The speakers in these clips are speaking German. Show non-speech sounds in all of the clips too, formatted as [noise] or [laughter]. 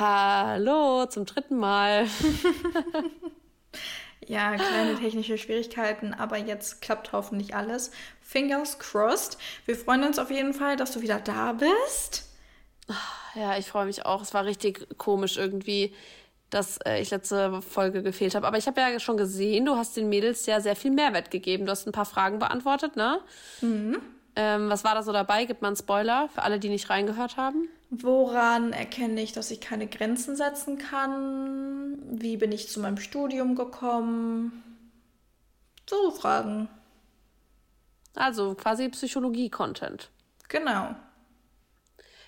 Hallo, zum dritten Mal. [laughs] ja, kleine technische Schwierigkeiten, aber jetzt klappt hoffentlich alles. Fingers crossed. Wir freuen uns auf jeden Fall, dass du wieder da bist. Ja, ich freue mich auch. Es war richtig komisch irgendwie, dass äh, ich letzte Folge gefehlt habe. Aber ich habe ja schon gesehen, du hast den Mädels ja sehr viel Mehrwert gegeben. Du hast ein paar Fragen beantwortet, ne? Mhm. Ähm, was war da so dabei? Gibt man einen Spoiler für alle, die nicht reingehört haben? Woran erkenne ich, dass ich keine Grenzen setzen kann? Wie bin ich zu meinem Studium gekommen? So Fragen. Also quasi Psychologie-Content. Genau.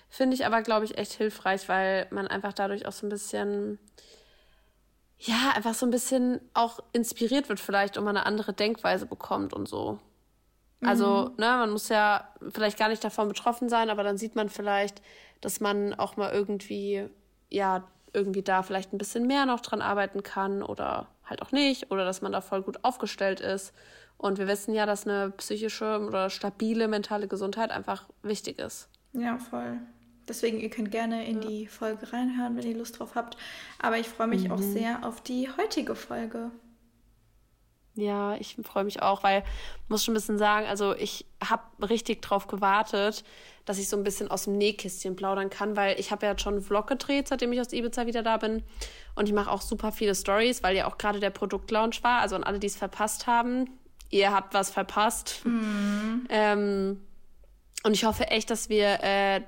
Finde ich aber, glaube ich, echt hilfreich, weil man einfach dadurch auch so ein bisschen, ja, einfach so ein bisschen auch inspiriert wird vielleicht und man eine andere Denkweise bekommt und so. Also, mhm. ne, man muss ja vielleicht gar nicht davon betroffen sein, aber dann sieht man vielleicht, dass man auch mal irgendwie, ja, irgendwie da vielleicht ein bisschen mehr noch dran arbeiten kann oder halt auch nicht oder dass man da voll gut aufgestellt ist. Und wir wissen ja, dass eine psychische oder stabile mentale Gesundheit einfach wichtig ist. Ja, voll. Deswegen, ihr könnt gerne in ja. die Folge reinhören, wenn ihr Lust drauf habt. Aber ich freue mich mhm. auch sehr auf die heutige Folge. Ja, ich freue mich auch, weil muss schon ein bisschen sagen, also ich habe richtig drauf gewartet, dass ich so ein bisschen aus dem Nähkästchen plaudern kann, weil ich habe ja schon einen Vlog gedreht, seitdem ich aus Ibiza wieder da bin. Und ich mache auch super viele Stories, weil ja auch gerade der Produktlaunch war. Also an alle, die es verpasst haben, ihr habt was verpasst. Mhm. Ähm, und ich hoffe echt, dass wir äh,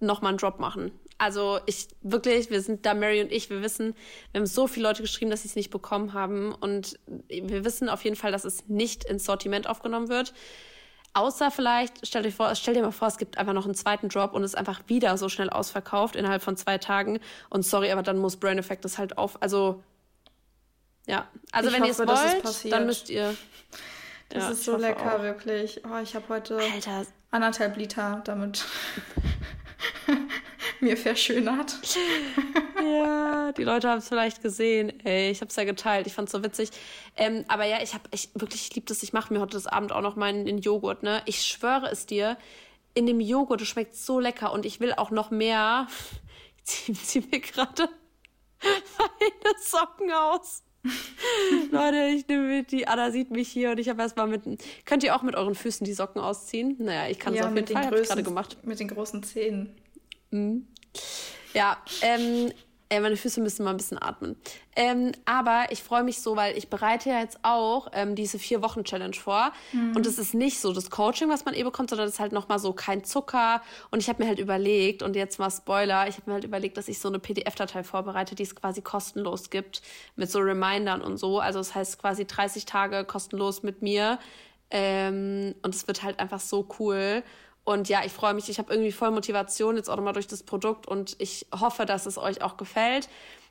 nochmal einen Drop machen. Also ich wirklich, wir sind da, Mary und ich, wir wissen, wir haben so viele Leute geschrieben, dass sie es nicht bekommen haben. Und wir wissen auf jeden Fall, dass es nicht ins Sortiment aufgenommen wird. Außer vielleicht, stell dir, vor, stell dir mal vor, es gibt einfach noch einen zweiten Drop und es ist einfach wieder so schnell ausverkauft innerhalb von zwei Tagen. Und sorry, aber dann muss Brain Effect das halt auf. Also, ja. Also, ich wenn ihr es wollt, dann müsst ihr. Das ja, ist so lecker, auch. wirklich. Oh, ich habe heute Alter. anderthalb Liter damit [laughs] mir verschönert. [laughs] ja, die Leute haben es vielleicht gesehen. Ey, ich habe es ja geteilt. Ich fand es so witzig. Ähm, aber ja, ich habe ich wirklich, ich liebe das. Ich mache mir heute das Abend auch noch meinen den Joghurt. Ne, ich schwöre es dir. In dem Joghurt, das schmeckt so lecker und ich will auch noch mehr. [laughs] Ich ziehe zieh mir gerade meine Socken aus. [laughs] Leute, ich nehme die, Anna sieht mich hier und ich habe erstmal mit. Könnt ihr auch mit euren Füßen die Socken ausziehen? Naja, ich kann es ja, auf jeden Fall. Größen, gerade gemacht. Mit den großen Zehen. Mhm. Ja, ähm, äh, meine Füße müssen mal ein bisschen atmen. Ähm, aber ich freue mich so, weil ich bereite ja jetzt auch ähm, diese vier Wochen Challenge vor. Mhm. Und es ist nicht so das Coaching, was man eh bekommt, sondern es ist halt nochmal so kein Zucker. Und ich habe mir halt überlegt, und jetzt mal Spoiler, ich habe mir halt überlegt, dass ich so eine PDF-Datei vorbereite, die es quasi kostenlos gibt, mit so Remindern und so. Also das heißt quasi 30 Tage kostenlos mit mir. Ähm, und es wird halt einfach so cool. Und ja, ich freue mich, ich habe irgendwie voll Motivation jetzt auch nochmal durch das Produkt und ich hoffe, dass es euch auch gefällt.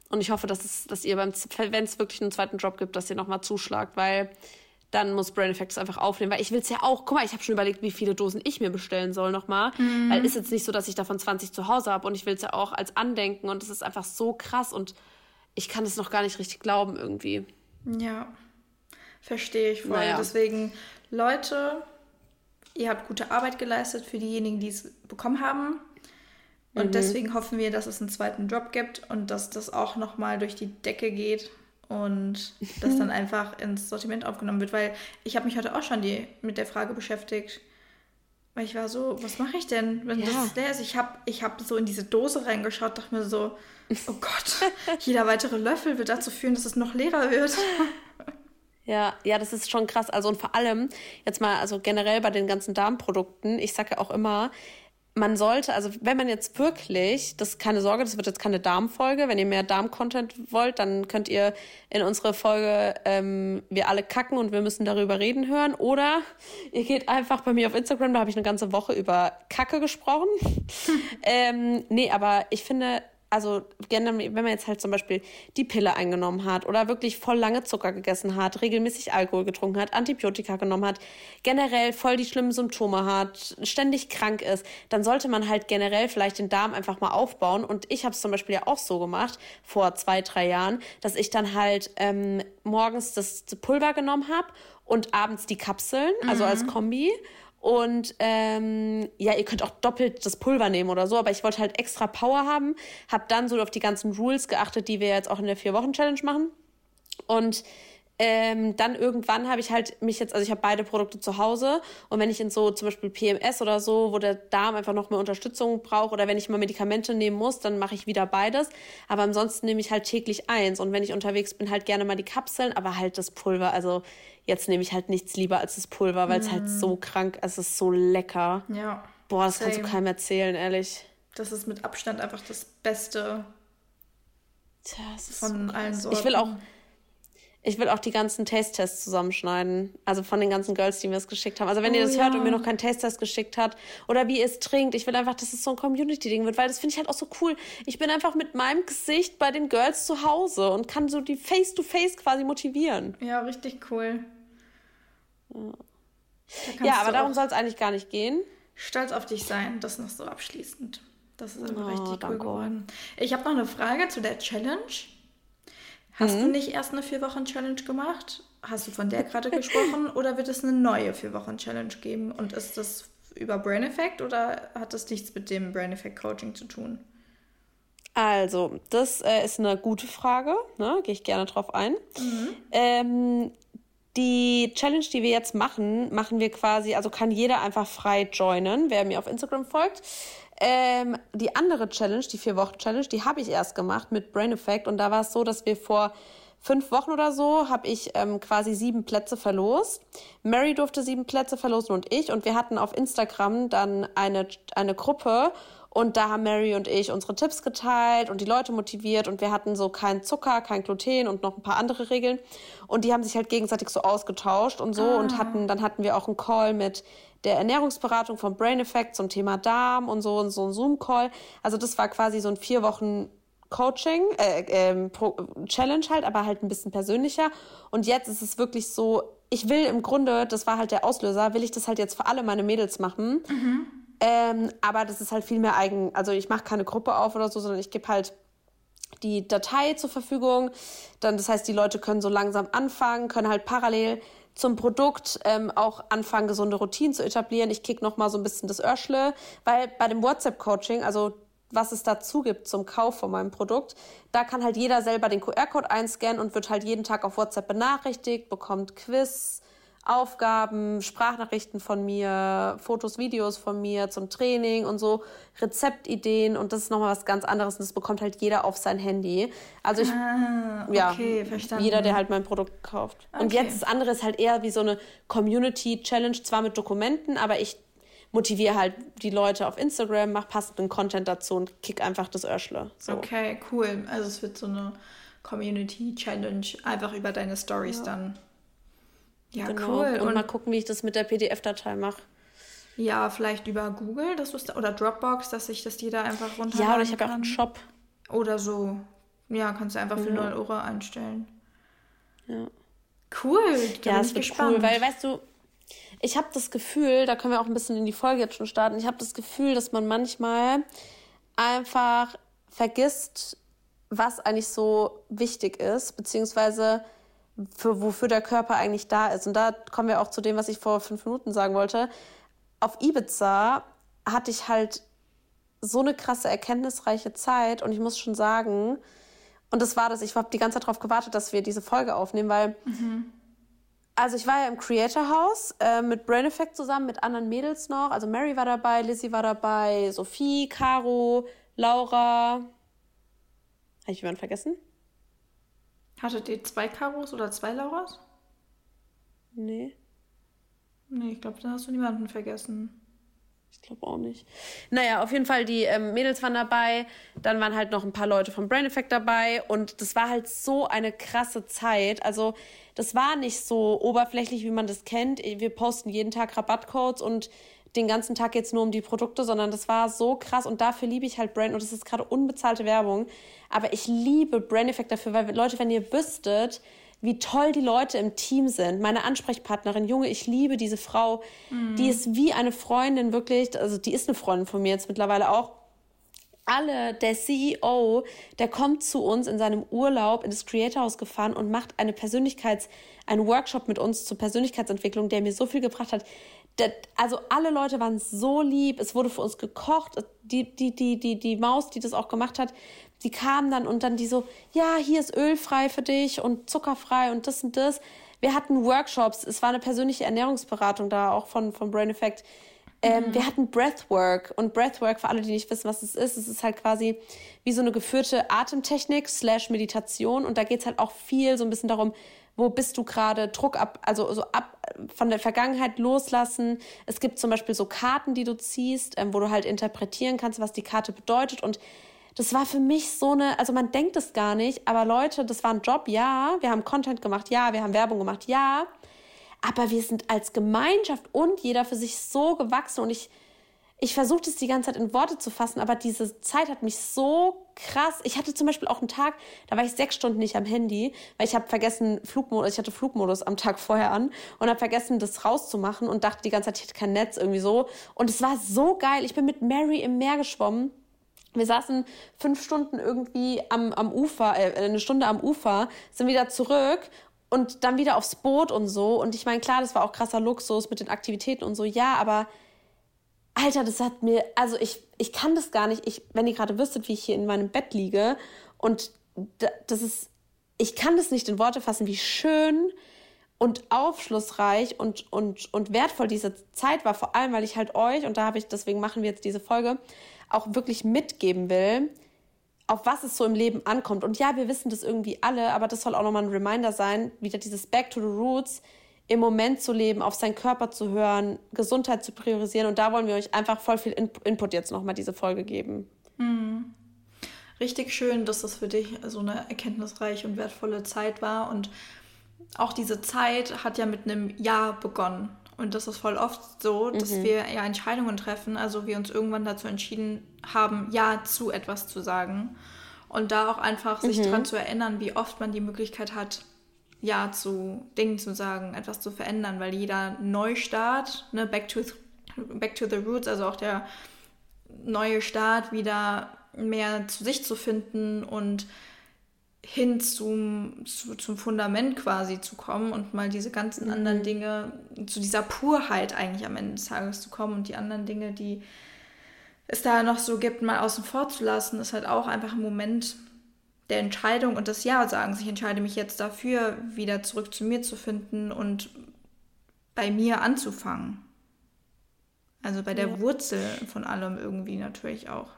Und ich hoffe, dass, es, dass ihr beim, wenn es wirklich einen zweiten Job gibt, dass ihr nochmal zuschlagt, weil dann muss Brain Effects einfach aufnehmen, weil ich will es ja auch, guck mal, ich habe schon überlegt, wie viele Dosen ich mir bestellen soll nochmal, mhm. weil ist jetzt nicht so, dass ich davon 20 zu Hause habe und ich will es ja auch als Andenken und es ist einfach so krass und ich kann es noch gar nicht richtig glauben irgendwie. Ja, verstehe ich voll. Naja. Deswegen, Leute, ihr habt gute Arbeit geleistet für diejenigen, die es bekommen haben. Und mhm. deswegen hoffen wir, dass es einen zweiten Job gibt und dass das auch nochmal durch die Decke geht und das dann [laughs] einfach ins Sortiment aufgenommen wird. Weil ich habe mich heute auch schon die, mit der Frage beschäftigt, weil ich war so, was mache ich denn, wenn ja. das der ist? Ich habe ich hab so in diese Dose reingeschaut, dachte mir so, oh Gott, [laughs] jeder weitere Löffel wird dazu führen, dass es noch leerer wird. [laughs] Ja, ja, das ist schon krass. Also und vor allem jetzt mal, also generell bei den ganzen Darmprodukten, ich sage auch immer, man sollte, also wenn man jetzt wirklich, das ist keine Sorge, das wird jetzt keine Darmfolge. Wenn ihr mehr Darm-Content wollt, dann könnt ihr in unsere Folge ähm, Wir alle kacken und wir müssen darüber reden hören. Oder [laughs] ihr geht einfach bei mir auf Instagram, da habe ich eine ganze Woche über Kacke gesprochen. [laughs] ähm, nee, aber ich finde, also wenn man jetzt halt zum Beispiel die Pille eingenommen hat oder wirklich voll lange Zucker gegessen hat, regelmäßig Alkohol getrunken hat, Antibiotika genommen hat, generell voll die schlimmen Symptome hat, ständig krank ist, dann sollte man halt generell vielleicht den Darm einfach mal aufbauen. Und ich habe es zum Beispiel ja auch so gemacht vor zwei, drei Jahren, dass ich dann halt ähm, morgens das Pulver genommen habe und abends die Kapseln, also mhm. als Kombi. Und ähm, ja, ihr könnt auch doppelt das Pulver nehmen oder so, aber ich wollte halt extra Power haben. Hab dann so auf die ganzen Rules geachtet, die wir jetzt auch in der Vier-Wochen-Challenge machen. Und ähm, dann irgendwann habe ich halt mich jetzt, also ich habe beide Produkte zu Hause und wenn ich in so zum Beispiel PMS oder so, wo der Darm einfach noch mehr Unterstützung braucht oder wenn ich mal Medikamente nehmen muss, dann mache ich wieder beides. Aber ansonsten nehme ich halt täglich eins und wenn ich unterwegs bin, halt gerne mal die Kapseln, aber halt das Pulver. Also jetzt nehme ich halt nichts lieber als das Pulver, weil es mm. halt so krank, es ist so lecker. Ja. Boah, das Same. kannst du keinem erzählen, ehrlich. Das ist mit Abstand einfach das Beste Tja, von so allen Sorten. Ich will auch ich will auch die ganzen Taste-Tests zusammenschneiden. Also von den ganzen Girls, die mir das geschickt haben. Also wenn oh, ihr das ja. hört und mir noch keinen Taste-Test geschickt hat oder wie ihr es trinkt, ich will einfach, dass es so ein Community-Ding wird, weil das finde ich halt auch so cool. Ich bin einfach mit meinem Gesicht bei den Girls zu Hause und kann so die Face-to-Face -face quasi motivieren. Ja, richtig cool. Ja, ja aber darum soll es eigentlich gar nicht gehen. Stolz auf dich sein, das noch so abschließend. Das ist einfach oh, richtig danke. cool geworden. Ich habe noch eine Frage zu der Challenge. Hast mhm. du nicht erst eine Vier-Wochen-Challenge gemacht? Hast du von der gerade [laughs] gesprochen? Oder wird es eine neue Vier-Wochen-Challenge geben? Und ist das über Brain Effect oder hat das nichts mit dem Brain Effect Coaching zu tun? Also, das äh, ist eine gute Frage. Ne? Gehe ich gerne drauf ein. Mhm. Ähm, die Challenge, die wir jetzt machen, machen wir quasi, also kann jeder einfach frei joinen, wer mir auf Instagram folgt. Ähm, die andere Challenge, die Vier-Wochen-Challenge, die habe ich erst gemacht mit Brain Effect. Und da war es so, dass wir vor fünf Wochen oder so habe ich ähm, quasi sieben Plätze verlost. Mary durfte sieben Plätze verlosen und ich. Und wir hatten auf Instagram dann eine, eine Gruppe. Und da haben Mary und ich unsere Tipps geteilt und die Leute motiviert. Und wir hatten so kein Zucker, kein Gluten und noch ein paar andere Regeln. Und die haben sich halt gegenseitig so ausgetauscht und so. Ah. Und hatten, dann hatten wir auch einen Call mit der Ernährungsberatung von Brain Effect zum Thema Darm und so und so ein Zoom-Call. Also das war quasi so ein vier Wochen Coaching, äh, äh, Challenge halt, aber halt ein bisschen persönlicher. Und jetzt ist es wirklich so, ich will im Grunde, das war halt der Auslöser, will ich das halt jetzt für alle meine Mädels machen. Mhm. Ähm, aber das ist halt viel mehr eigen, also ich mache keine Gruppe auf oder so, sondern ich gebe halt die Datei zur Verfügung. Dann, das heißt, die Leute können so langsam anfangen, können halt parallel zum Produkt ähm, auch anfangen, gesunde Routinen zu etablieren. Ich kick noch mal so ein bisschen das Örschle, weil bei dem WhatsApp-Coaching, also was es dazu gibt zum Kauf von meinem Produkt, da kann halt jeder selber den QR-Code einscannen und wird halt jeden Tag auf WhatsApp benachrichtigt, bekommt Quiz, Aufgaben, Sprachnachrichten von mir, Fotos, Videos von mir zum Training und so, Rezeptideen und das ist nochmal was ganz anderes und das bekommt halt jeder auf sein Handy. Also ich, ah, okay, ja, verstanden. jeder, der halt mein Produkt kauft. Okay. Und jetzt das andere ist halt eher wie so eine Community-Challenge, zwar mit Dokumenten, aber ich motiviere halt die Leute auf Instagram, mach passenden Content dazu und kick einfach das Örschle. So. Okay, cool. Also es wird so eine Community-Challenge, einfach über deine Stories ja. dann. Ja, genau. cool. Und, und, mal gucken, wie ich das mit der PDF-Datei mache. Ja, vielleicht über Google das ist, oder Dropbox, dass sich das jeder einfach runterladen Ja, oder ich habe auch einen Shop. Oder so. Ja, kannst du einfach für ja. 9 Euro einstellen. Ja. Cool. Ja, es wird gespannt. cool, weil, weißt du, ich habe das Gefühl, da können wir auch ein bisschen in die Folge jetzt schon starten, ich habe das Gefühl, dass man manchmal einfach vergisst, was eigentlich so wichtig ist, beziehungsweise für, wofür der Körper eigentlich da ist. Und da kommen wir auch zu dem, was ich vor fünf Minuten sagen wollte. Auf Ibiza hatte ich halt so eine krasse erkenntnisreiche Zeit und ich muss schon sagen, und das war das, ich habe die ganze Zeit darauf gewartet, dass wir diese Folge aufnehmen, weil mhm. also ich war ja im Creator House äh, mit Brain Effect zusammen, mit anderen Mädels noch. Also Mary war dabei, Lizzie war dabei, Sophie, Caro, Laura. Habe ich jemanden vergessen? Hattet ihr zwei Karos oder zwei Lauras? Nee. Nee, ich glaube, da hast du niemanden vergessen. Ich glaube auch nicht. Naja, auf jeden Fall, die ähm, Mädels waren dabei. Dann waren halt noch ein paar Leute vom Brain Effect dabei. Und das war halt so eine krasse Zeit. Also, das war nicht so oberflächlich, wie man das kennt. Wir posten jeden Tag Rabattcodes und den ganzen Tag jetzt nur um die Produkte, sondern das war so krass und dafür liebe ich halt Brand und das ist gerade unbezahlte Werbung. Aber ich liebe Brand Effect dafür, weil Leute, wenn ihr wüsstet, wie toll die Leute im Team sind. Meine Ansprechpartnerin, Junge, ich liebe diese Frau. Mhm. Die ist wie eine Freundin, wirklich. Also, die ist eine Freundin von mir jetzt mittlerweile auch. Alle, der CEO, der kommt zu uns in seinem Urlaub in das Creator House gefahren und macht eine Persönlichkeits-, einen Workshop mit uns zur Persönlichkeitsentwicklung, der mir so viel gebracht hat also alle Leute waren so lieb, es wurde für uns gekocht. Die, die, die, die, die Maus, die das auch gemacht hat, die kam dann und dann die so, ja, hier ist ölfrei für dich und zuckerfrei und das und das. Wir hatten Workshops, es war eine persönliche Ernährungsberatung da, auch von, von Brain Effect. Ähm, mhm. Wir hatten Breathwork und Breathwork, für alle, die nicht wissen, was es ist, es ist halt quasi wie so eine geführte Atemtechnik slash Meditation und da geht es halt auch viel so ein bisschen darum, wo bist du gerade, Druck ab, also so ab von der Vergangenheit loslassen. Es gibt zum Beispiel so Karten, die du ziehst, ähm, wo du halt interpretieren kannst, was die Karte bedeutet. Und das war für mich so eine, also man denkt es gar nicht, aber Leute, das war ein Job, ja, wir haben Content gemacht, ja, wir haben Werbung gemacht, ja, aber wir sind als Gemeinschaft und jeder für sich so gewachsen und ich, ich versuche das die ganze Zeit in Worte zu fassen, aber diese Zeit hat mich so krass. Ich hatte zum Beispiel auch einen Tag, da war ich sechs Stunden nicht am Handy, weil ich habe vergessen Flugmodus, ich hatte Flugmodus am Tag vorher an und habe vergessen, das rauszumachen und dachte die ganze Zeit, ich hätte kein Netz irgendwie so. Und es war so geil. Ich bin mit Mary im Meer geschwommen wir saßen fünf Stunden irgendwie am, am Ufer, äh, eine Stunde am Ufer, sind wieder zurück und dann wieder aufs Boot und so. Und ich meine, klar, das war auch krasser Luxus mit den Aktivitäten und so, ja, aber Alter, das hat mir, also ich, ich kann das gar nicht. Ich, wenn ihr gerade wüsstet, wie ich hier in meinem Bett liege und das ist, ich kann das nicht in Worte fassen, wie schön und aufschlussreich und, und, und wertvoll diese Zeit war, vor allem, weil ich halt euch, und da habe ich, deswegen machen wir jetzt diese Folge, auch wirklich mitgeben will, auf was es so im Leben ankommt. Und ja, wir wissen das irgendwie alle, aber das soll auch nochmal ein Reminder sein, wieder dieses Back to the Roots, im Moment zu leben, auf seinen Körper zu hören, Gesundheit zu priorisieren. Und da wollen wir euch einfach voll viel Input jetzt nochmal diese Folge geben. Mhm. Richtig schön, dass das für dich so eine erkenntnisreiche und wertvolle Zeit war. Und auch diese Zeit hat ja mit einem Ja begonnen. Und das ist voll oft so, dass mhm. wir ja Entscheidungen treffen, also wir uns irgendwann dazu entschieden haben, Ja zu etwas zu sagen. Und da auch einfach sich mhm. daran zu erinnern, wie oft man die Möglichkeit hat, Ja zu Dingen zu sagen, etwas zu verändern, weil jeder Neustart, ne, back to, back to the roots, also auch der neue Start wieder mehr zu sich zu finden und hin zum, zu, zum Fundament quasi zu kommen und mal diese ganzen mhm. anderen Dinge, zu dieser Purheit eigentlich am Ende des Tages zu kommen und die anderen Dinge, die es da noch so gibt, mal außen vor zu lassen, ist halt auch einfach ein Moment der Entscheidung und des Ja-Sagens. Ich entscheide mich jetzt dafür, wieder zurück zu mir zu finden und bei mir anzufangen. Also bei der ja. Wurzel von allem irgendwie natürlich auch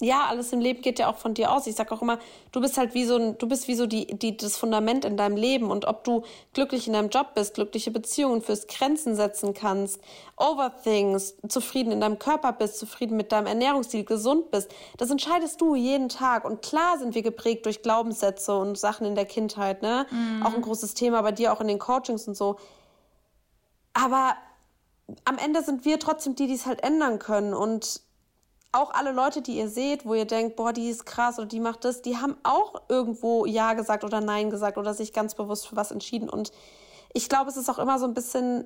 ja, alles im Leben geht ja auch von dir aus. Ich sag auch immer, du bist halt wie so ein, du bist wie so die, die, das Fundament in deinem Leben. Und ob du glücklich in deinem Job bist, glückliche Beziehungen fürs Grenzen setzen kannst, overthings, zufrieden in deinem Körper bist, zufrieden mit deinem Ernährungsstil, gesund bist, das entscheidest du jeden Tag. Und klar sind wir geprägt durch Glaubenssätze und Sachen in der Kindheit, ne? Mhm. Auch ein großes Thema bei dir, auch in den Coachings und so. Aber am Ende sind wir trotzdem die, die es halt ändern können. Und auch alle Leute, die ihr seht, wo ihr denkt, boah, die ist krass oder die macht das, die haben auch irgendwo Ja gesagt oder Nein gesagt oder sich ganz bewusst für was entschieden. Und ich glaube, es ist auch immer so ein bisschen,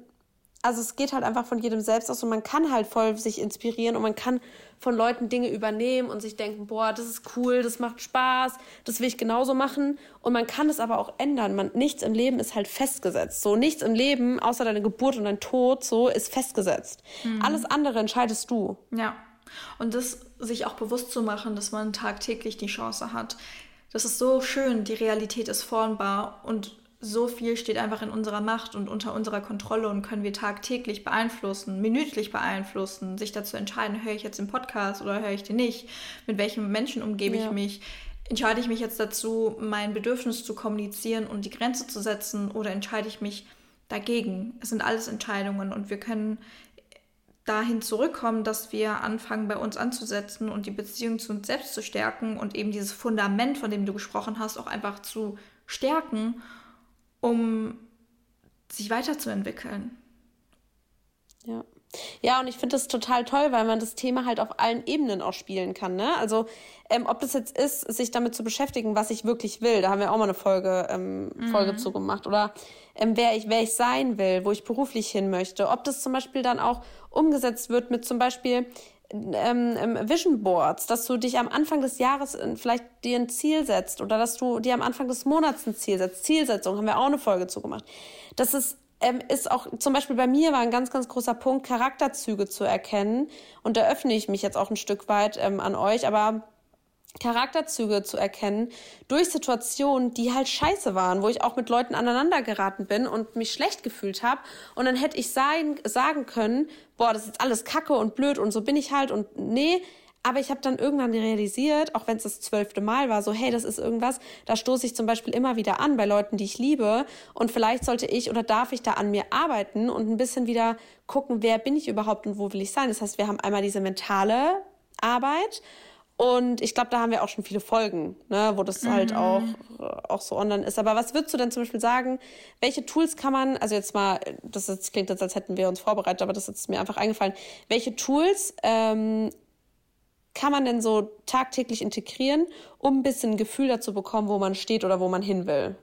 also es geht halt einfach von jedem selbst aus und man kann halt voll sich inspirieren und man kann von Leuten Dinge übernehmen und sich denken, boah, das ist cool, das macht Spaß, das will ich genauso machen. Und man kann es aber auch ändern. Man, nichts im Leben ist halt festgesetzt. So, nichts im Leben, außer deine Geburt und dein Tod, so, ist festgesetzt. Mhm. Alles andere entscheidest du. Ja. Und das sich auch bewusst zu machen, dass man tagtäglich die Chance hat. Das ist so schön, die Realität ist formbar und so viel steht einfach in unserer Macht und unter unserer Kontrolle und können wir tagtäglich beeinflussen, minütlich beeinflussen, sich dazu entscheiden, höre ich jetzt den Podcast oder höre ich den nicht, mit welchen Menschen umgebe ja. ich mich, entscheide ich mich jetzt dazu, mein Bedürfnis zu kommunizieren und die Grenze zu setzen oder entscheide ich mich dagegen. Es sind alles Entscheidungen und wir können dahin zurückkommen, dass wir anfangen, bei uns anzusetzen und die Beziehung zu uns selbst zu stärken und eben dieses Fundament, von dem du gesprochen hast, auch einfach zu stärken, um sich weiterzuentwickeln. Ja. Ja, und ich finde das total toll, weil man das Thema halt auf allen Ebenen auch spielen kann. Ne? Also, ähm, ob das jetzt ist, sich damit zu beschäftigen, was ich wirklich will, da haben wir auch mal eine Folge, ähm, mhm. Folge zu gemacht. Oder ähm, wer, ich, wer ich sein will, wo ich beruflich hin möchte. Ob das zum Beispiel dann auch umgesetzt wird mit zum Beispiel ähm, ähm, Vision Boards, dass du dich am Anfang des Jahres äh, vielleicht dir ein Ziel setzt oder dass du dir am Anfang des Monats ein Ziel setzt. Zielsetzung haben wir auch eine Folge zu gemacht. Das ist ähm, ist auch zum Beispiel bei mir war ein ganz, ganz großer Punkt, Charakterzüge zu erkennen. Und da öffne ich mich jetzt auch ein Stück weit ähm, an euch, aber Charakterzüge zu erkennen durch Situationen, die halt scheiße waren, wo ich auch mit Leuten aneinander geraten bin und mich schlecht gefühlt habe. Und dann hätte ich sein, sagen können, boah, das ist jetzt alles kacke und blöd und so bin ich halt und nee. Aber ich habe dann irgendwann realisiert, auch wenn es das zwölfte Mal war, so hey, das ist irgendwas, da stoße ich zum Beispiel immer wieder an bei Leuten, die ich liebe. Und vielleicht sollte ich oder darf ich da an mir arbeiten und ein bisschen wieder gucken, wer bin ich überhaupt und wo will ich sein. Das heißt, wir haben einmal diese mentale Arbeit und ich glaube, da haben wir auch schon viele Folgen, ne, wo das halt mhm. halt auch, auch so online ist. Aber was würdest du denn zum Beispiel sagen, welche Tools kann man, also jetzt mal, das jetzt, klingt jetzt, als hätten wir uns vorbereitet, aber das ist mir einfach eingefallen, welche Tools ähm, kann man denn so tagtäglich integrieren, um ein bisschen ein Gefühl dazu bekommen, wo man steht oder wo man hin will?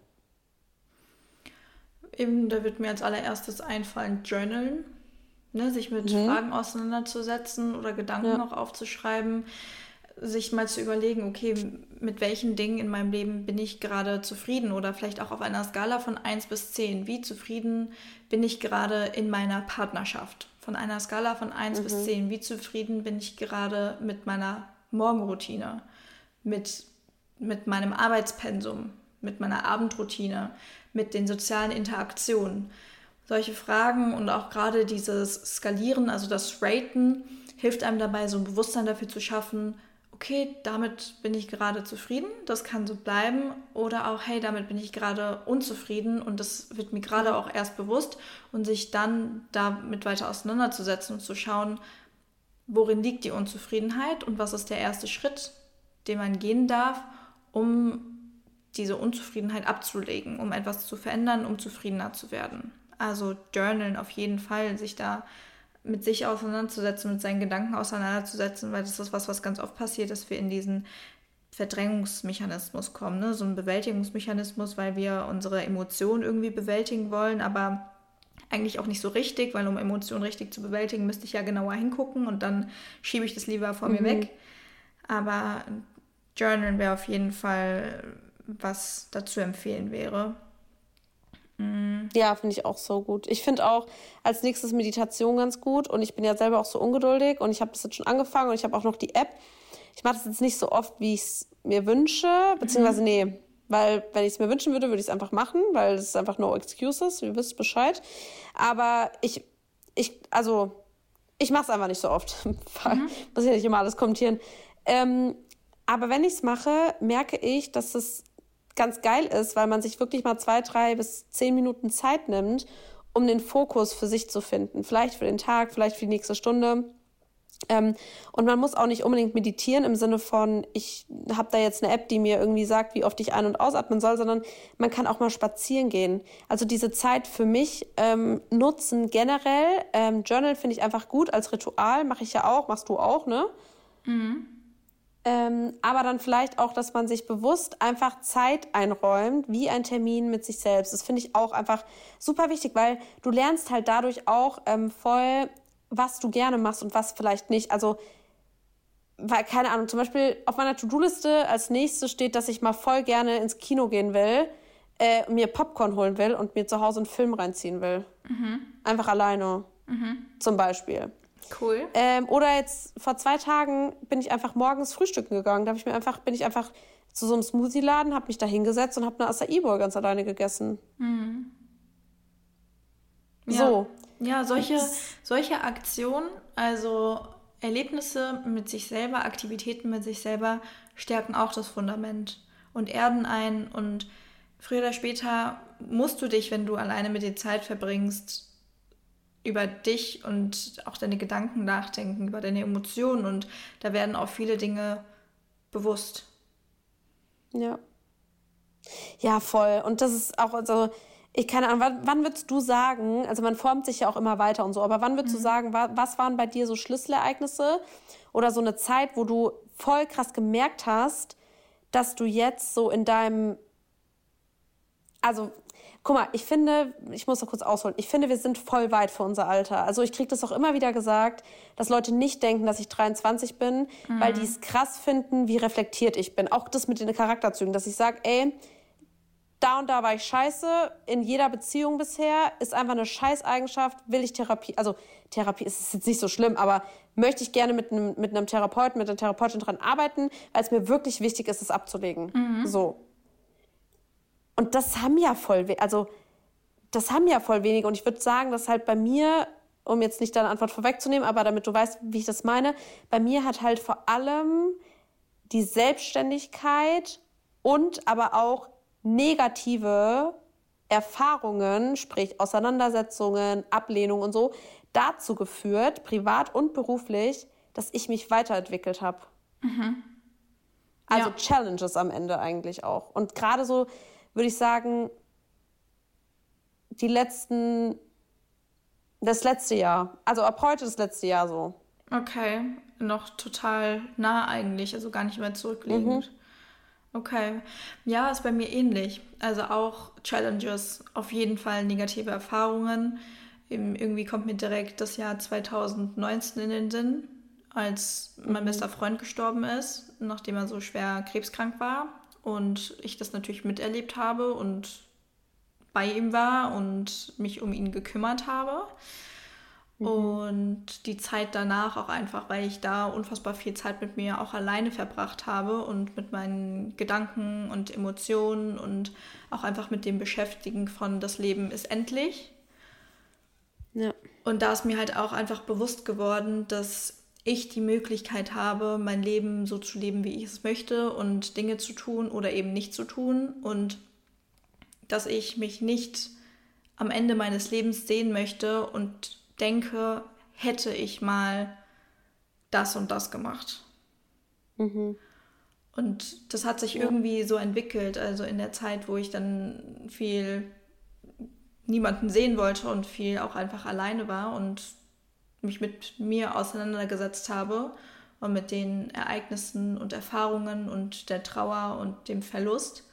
Eben, da wird mir als allererstes einfallen, Journalen, ne, sich mit mhm. Fragen auseinanderzusetzen oder Gedanken ja. noch aufzuschreiben sich mal zu überlegen, okay, mit welchen Dingen in meinem Leben bin ich gerade zufrieden oder vielleicht auch auf einer Skala von 1 bis 10. Wie zufrieden bin ich gerade in meiner Partnerschaft? Von einer Skala von 1 mhm. bis 10. Wie zufrieden bin ich gerade mit meiner Morgenroutine, mit, mit meinem Arbeitspensum, mit meiner Abendroutine, mit den sozialen Interaktionen? Solche Fragen und auch gerade dieses Skalieren, also das Raten, hilft einem dabei, so ein Bewusstsein dafür zu schaffen, okay, damit bin ich gerade zufrieden, das kann so bleiben. Oder auch, hey, damit bin ich gerade unzufrieden und das wird mir gerade auch erst bewusst und sich dann damit weiter auseinanderzusetzen und zu schauen, worin liegt die Unzufriedenheit und was ist der erste Schritt, den man gehen darf, um diese Unzufriedenheit abzulegen, um etwas zu verändern, um zufriedener zu werden. Also journalen auf jeden Fall, sich da mit sich auseinanderzusetzen, mit seinen Gedanken auseinanderzusetzen, weil das ist was, was ganz oft passiert, dass wir in diesen Verdrängungsmechanismus kommen, ne? so ein Bewältigungsmechanismus, weil wir unsere Emotionen irgendwie bewältigen wollen, aber eigentlich auch nicht so richtig, weil um Emotionen richtig zu bewältigen, müsste ich ja genauer hingucken und dann schiebe ich das lieber vor mhm. mir weg. Aber Journal wäre auf jeden Fall, was dazu empfehlen wäre. Mhm. Ja, finde ich auch so gut. Ich finde auch als nächstes Meditation ganz gut und ich bin ja selber auch so ungeduldig und ich habe das jetzt schon angefangen und ich habe auch noch die App. Ich mache das jetzt nicht so oft, wie ich es mir wünsche, beziehungsweise mhm. nee, weil wenn ich es mir wünschen würde, würde ich es einfach machen, weil es ist einfach no excuses, ihr wisst Bescheid. Aber ich, ich, also ich mache es einfach nicht so oft, [laughs] mhm. muss ja nicht immer alles kommentieren. Ähm, aber wenn ich es mache, merke ich, dass es ganz geil ist, weil man sich wirklich mal zwei, drei bis zehn Minuten Zeit nimmt, um den Fokus für sich zu finden. Vielleicht für den Tag, vielleicht für die nächste Stunde. Ähm, und man muss auch nicht unbedingt meditieren im Sinne von, ich habe da jetzt eine App, die mir irgendwie sagt, wie oft ich ein- und ausatmen soll, sondern man kann auch mal spazieren gehen. Also diese Zeit für mich ähm, nutzen generell. Ähm, Journal finde ich einfach gut als Ritual, mache ich ja auch, machst du auch, ne? Mhm. Ähm, aber dann vielleicht auch, dass man sich bewusst einfach Zeit einräumt, wie ein Termin mit sich selbst. Das finde ich auch einfach super wichtig, weil du lernst halt dadurch auch ähm, voll, was du gerne machst und was vielleicht nicht. Also, weil, keine Ahnung, zum Beispiel auf meiner To-Do-Liste als nächstes steht, dass ich mal voll gerne ins Kino gehen will, äh, mir Popcorn holen will und mir zu Hause einen Film reinziehen will. Mhm. Einfach alleine. Mhm. Zum Beispiel. Cool. Ähm, oder jetzt vor zwei Tagen bin ich einfach morgens frühstücken gegangen. Da habe ich mir einfach, bin ich einfach zu so einem Smoothie-Laden, habe mich da hingesetzt und habe eine Acai Bowl ganz alleine gegessen. Mhm. Ja. So. Ja, solche, solche Aktionen, also Erlebnisse mit sich selber, Aktivitäten mit sich selber, stärken auch das Fundament und erden ein. Und früher oder später musst du dich, wenn du alleine mit dir Zeit verbringst, über dich und auch deine Gedanken nachdenken, über deine Emotionen und da werden auch viele Dinge bewusst. Ja. Ja, voll. Und das ist auch, also, ich keine Ahnung, wann, wann würdest du sagen, also man formt sich ja auch immer weiter und so, aber wann würdest mhm. du sagen, was waren bei dir so Schlüsselereignisse oder so eine Zeit, wo du voll krass gemerkt hast, dass du jetzt so in deinem, also Guck mal, ich finde, ich muss noch kurz ausholen, ich finde, wir sind voll weit für unser Alter. Also ich kriege das auch immer wieder gesagt, dass Leute nicht denken, dass ich 23 bin, mhm. weil die es krass finden, wie reflektiert ich bin. Auch das mit den Charakterzügen, dass ich sage, ey, da und da war ich scheiße, in jeder Beziehung bisher, ist einfach eine Scheißeigenschaft, will ich Therapie, also Therapie ist jetzt nicht so schlimm, aber möchte ich gerne mit einem, mit einem Therapeuten, mit einer Therapeutin dran arbeiten, weil es mir wirklich wichtig ist, es abzulegen. Mhm. So. Und das haben ja voll, also das haben ja voll wenige. Und ich würde sagen, dass halt bei mir, um jetzt nicht deine Antwort vorwegzunehmen, aber damit du weißt, wie ich das meine, bei mir hat halt vor allem die Selbstständigkeit und aber auch negative Erfahrungen, sprich Auseinandersetzungen, Ablehnung und so, dazu geführt, privat und beruflich, dass ich mich weiterentwickelt habe. Mhm. Also ja. Challenges am Ende eigentlich auch. Und gerade so würde ich sagen, die letzten, das letzte Jahr, also ab heute das letzte Jahr so. Okay, noch total nah eigentlich, also gar nicht mehr zurückliegend. Mhm. Okay. Ja, ist bei mir ähnlich. Also auch Challenges, auf jeden Fall negative Erfahrungen. Irgendwie kommt mir direkt das Jahr 2019 in den Sinn, als mein mhm. bester Freund gestorben ist, nachdem er so schwer krebskrank war. Und ich das natürlich miterlebt habe und bei ihm war und mich um ihn gekümmert habe. Mhm. Und die Zeit danach auch einfach, weil ich da unfassbar viel Zeit mit mir auch alleine verbracht habe und mit meinen Gedanken und Emotionen und auch einfach mit dem Beschäftigen von das Leben ist endlich. Ja. Und da ist mir halt auch einfach bewusst geworden, dass ich die Möglichkeit habe, mein Leben so zu leben, wie ich es möchte und Dinge zu tun oder eben nicht zu tun und dass ich mich nicht am Ende meines Lebens sehen möchte und denke, hätte ich mal das und das gemacht. Mhm. Und das hat sich ja. irgendwie so entwickelt, also in der Zeit, wo ich dann viel niemanden sehen wollte und viel auch einfach alleine war und mich mit mir auseinandergesetzt habe und mit den Ereignissen und Erfahrungen und der Trauer und dem Verlust.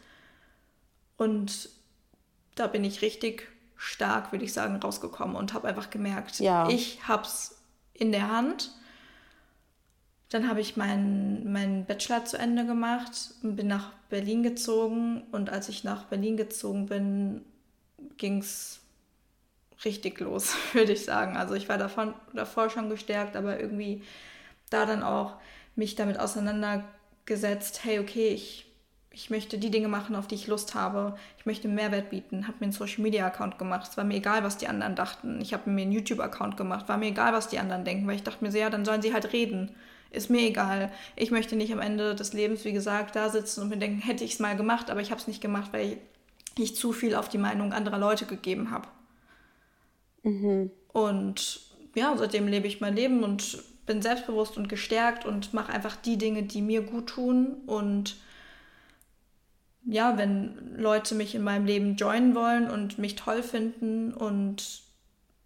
Und da bin ich richtig stark, würde ich sagen, rausgekommen und habe einfach gemerkt, ja. ich hab's in der Hand. Dann habe ich meinen mein Bachelor zu Ende gemacht und bin nach Berlin gezogen. Und als ich nach Berlin gezogen bin, ging es richtig los, [laughs] würde ich sagen. Also ich war davon, davor schon gestärkt, aber irgendwie da dann auch mich damit auseinandergesetzt, hey, okay, ich ich möchte die Dinge machen, auf die ich Lust habe. Ich möchte Mehrwert bieten. Habe mir einen Social Media Account gemacht. Es war mir egal, was die anderen dachten. Ich habe mir einen YouTube Account gemacht. War mir egal, was die anderen denken, weil ich dachte mir so, ja, dann sollen sie halt reden. Ist mir egal. Ich möchte nicht am Ende des Lebens, wie gesagt, da sitzen und mir denken, hätte ich es mal gemacht, aber ich habe es nicht gemacht, weil ich zu viel auf die Meinung anderer Leute gegeben habe. Mhm. Und ja, seitdem lebe ich mein Leben und bin selbstbewusst und gestärkt und mache einfach die Dinge, die mir gut tun und ja, wenn Leute mich in meinem Leben joinen wollen und mich toll finden und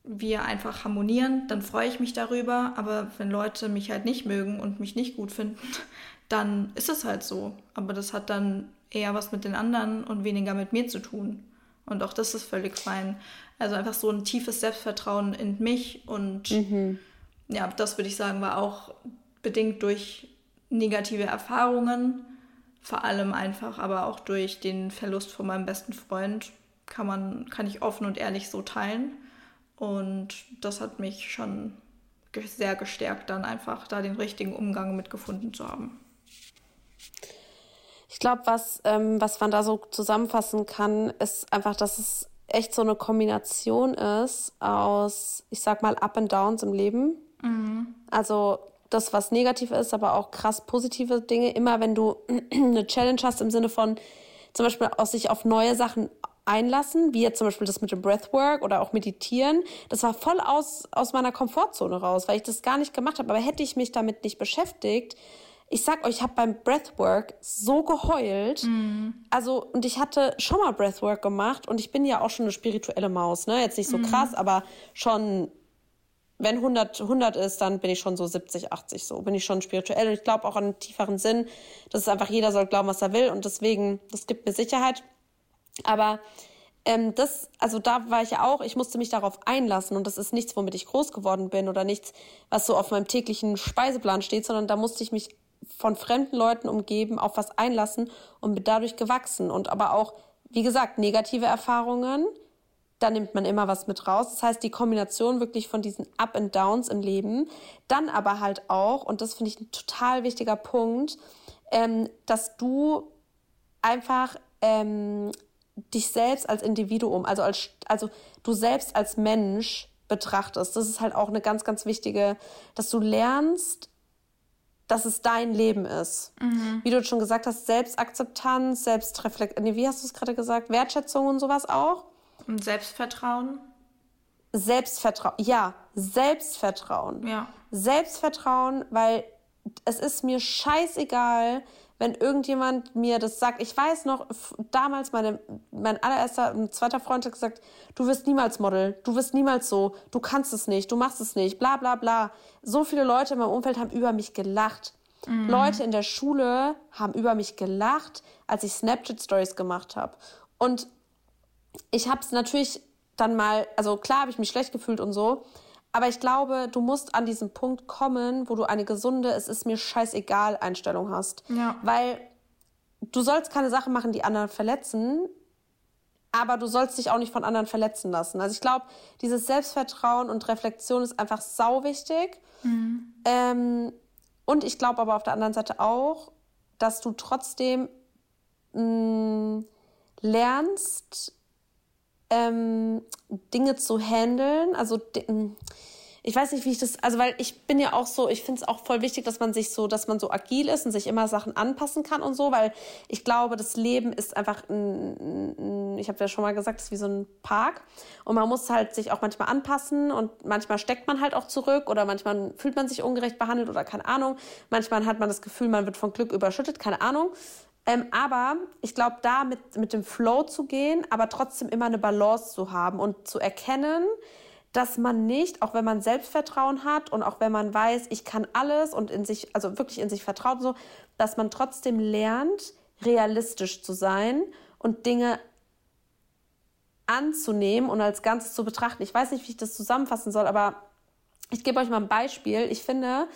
wir einfach harmonieren, dann freue ich mich darüber. Aber wenn Leute mich halt nicht mögen und mich nicht gut finden, [laughs] dann ist es halt so. Aber das hat dann eher was mit den anderen und weniger mit mir zu tun. Und auch das ist völlig fein. Also einfach so ein tiefes Selbstvertrauen in mich und mhm. ja, das würde ich sagen, war auch bedingt durch negative Erfahrungen vor allem einfach, aber auch durch den Verlust von meinem besten Freund kann man, kann ich offen und ehrlich so teilen. Und das hat mich schon sehr gestärkt, dann einfach da den richtigen Umgang mitgefunden zu haben. Ich glaube, was, ähm, was man da so zusammenfassen kann, ist einfach, dass es echt so eine Kombination ist aus, ich sag mal, Up and Downs im Leben. Mhm. Also das, was negativ ist, aber auch krass positive Dinge. Immer wenn du [clears throat] eine Challenge hast im Sinne von zum Beispiel auch sich auf neue Sachen einlassen, wie jetzt zum Beispiel das mit dem Breathwork oder auch Meditieren, das war voll aus, aus meiner Komfortzone raus, weil ich das gar nicht gemacht habe. Aber hätte ich mich damit nicht beschäftigt, ich sag euch, ich habe beim Breathwork so geheult. Mm. Also, und ich hatte schon mal Breathwork gemacht und ich bin ja auch schon eine spirituelle Maus, ne? Jetzt nicht so mm. krass, aber schon wenn 100, 100 ist, dann bin ich schon so 70, 80 so. Bin ich schon spirituell und ich glaube auch an einen tieferen Sinn. Das ist einfach, jeder soll glauben, was er will und deswegen, das gibt mir Sicherheit. Aber ähm, das, also da war ich ja auch, ich musste mich darauf einlassen und das ist nichts, womit ich groß geworden bin oder nichts, was so auf meinem täglichen Speiseplan steht, sondern da musste ich mich von fremden Leuten umgeben, auf was einlassen und bin dadurch gewachsen und aber auch wie gesagt, negative Erfahrungen, da nimmt man immer was mit raus. Das heißt, die Kombination wirklich von diesen Up and Downs im Leben, dann aber halt auch, und das finde ich ein total wichtiger Punkt, ähm, dass du einfach ähm, dich selbst als Individuum, also als, also du selbst als Mensch betrachtest. Das ist halt auch eine ganz, ganz wichtige, dass du lernst, dass es dein Leben ist. Mhm. Wie du schon gesagt hast, Selbstakzeptanz, Selbstreflexion, nee, wie hast du es gerade gesagt? Wertschätzung und sowas auch. Und Selbstvertrauen. Selbstvertrauen, ja, Selbstvertrauen. Ja. Selbstvertrauen, weil es ist mir scheißegal, wenn irgendjemand mir das sagt. Ich weiß noch, damals meine, mein allererster, ein zweiter Freund hat gesagt, du wirst niemals Model, du wirst niemals so, du kannst es nicht, du machst es nicht, bla bla bla. So viele Leute in meinem Umfeld haben über mich gelacht. Mhm. Leute in der Schule haben über mich gelacht, als ich Snapchat-Stories gemacht habe. Und ich habe es natürlich dann mal, also klar habe ich mich schlecht gefühlt und so, aber ich glaube, du musst an diesen Punkt kommen, wo du eine gesunde, es ist mir scheißegal Einstellung hast. Ja. Weil du sollst keine Sachen machen, die anderen verletzen, aber du sollst dich auch nicht von anderen verletzen lassen. Also ich glaube, dieses Selbstvertrauen und Reflexion ist einfach sau wichtig. Mhm. Ähm, und ich glaube aber auf der anderen Seite auch, dass du trotzdem mh, mm, lernst, ähm, Dinge zu handeln. Also ich weiß nicht, wie ich das, also weil ich bin ja auch so, ich finde es auch voll wichtig, dass man sich so, dass man so agil ist und sich immer Sachen anpassen kann und so, weil ich glaube, das Leben ist einfach, ein, ich habe ja schon mal gesagt, es ist wie so ein Park und man muss halt sich auch manchmal anpassen und manchmal steckt man halt auch zurück oder manchmal fühlt man sich ungerecht behandelt oder keine Ahnung. Manchmal hat man das Gefühl, man wird von Glück überschüttet, keine Ahnung. Ähm, aber ich glaube, da mit, mit dem Flow zu gehen, aber trotzdem immer eine Balance zu haben und zu erkennen, dass man nicht, auch wenn man Selbstvertrauen hat und auch wenn man weiß, ich kann alles und in sich, also wirklich in sich vertraut so, dass man trotzdem lernt, realistisch zu sein und Dinge anzunehmen und als Ganzes zu betrachten. Ich weiß nicht, wie ich das zusammenfassen soll, aber ich gebe euch mal ein Beispiel. Ich finde,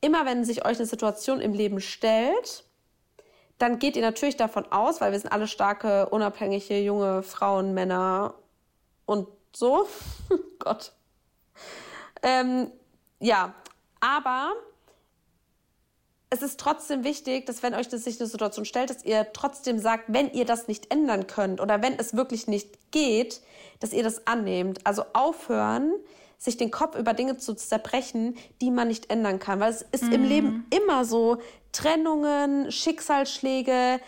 immer wenn sich euch eine Situation im Leben stellt, dann geht ihr natürlich davon aus, weil wir sind alle starke, unabhängige, junge Frauen, Männer und so. [laughs] Gott. Ähm, ja, aber es ist trotzdem wichtig, dass wenn euch das sich eine Situation stellt, dass ihr trotzdem sagt, wenn ihr das nicht ändern könnt oder wenn es wirklich nicht geht, dass ihr das annehmt. Also aufhören, sich den Kopf über Dinge zu zerbrechen, die man nicht ändern kann. Weil es ist mhm. im Leben immer so, Trennungen, Schicksalsschläge.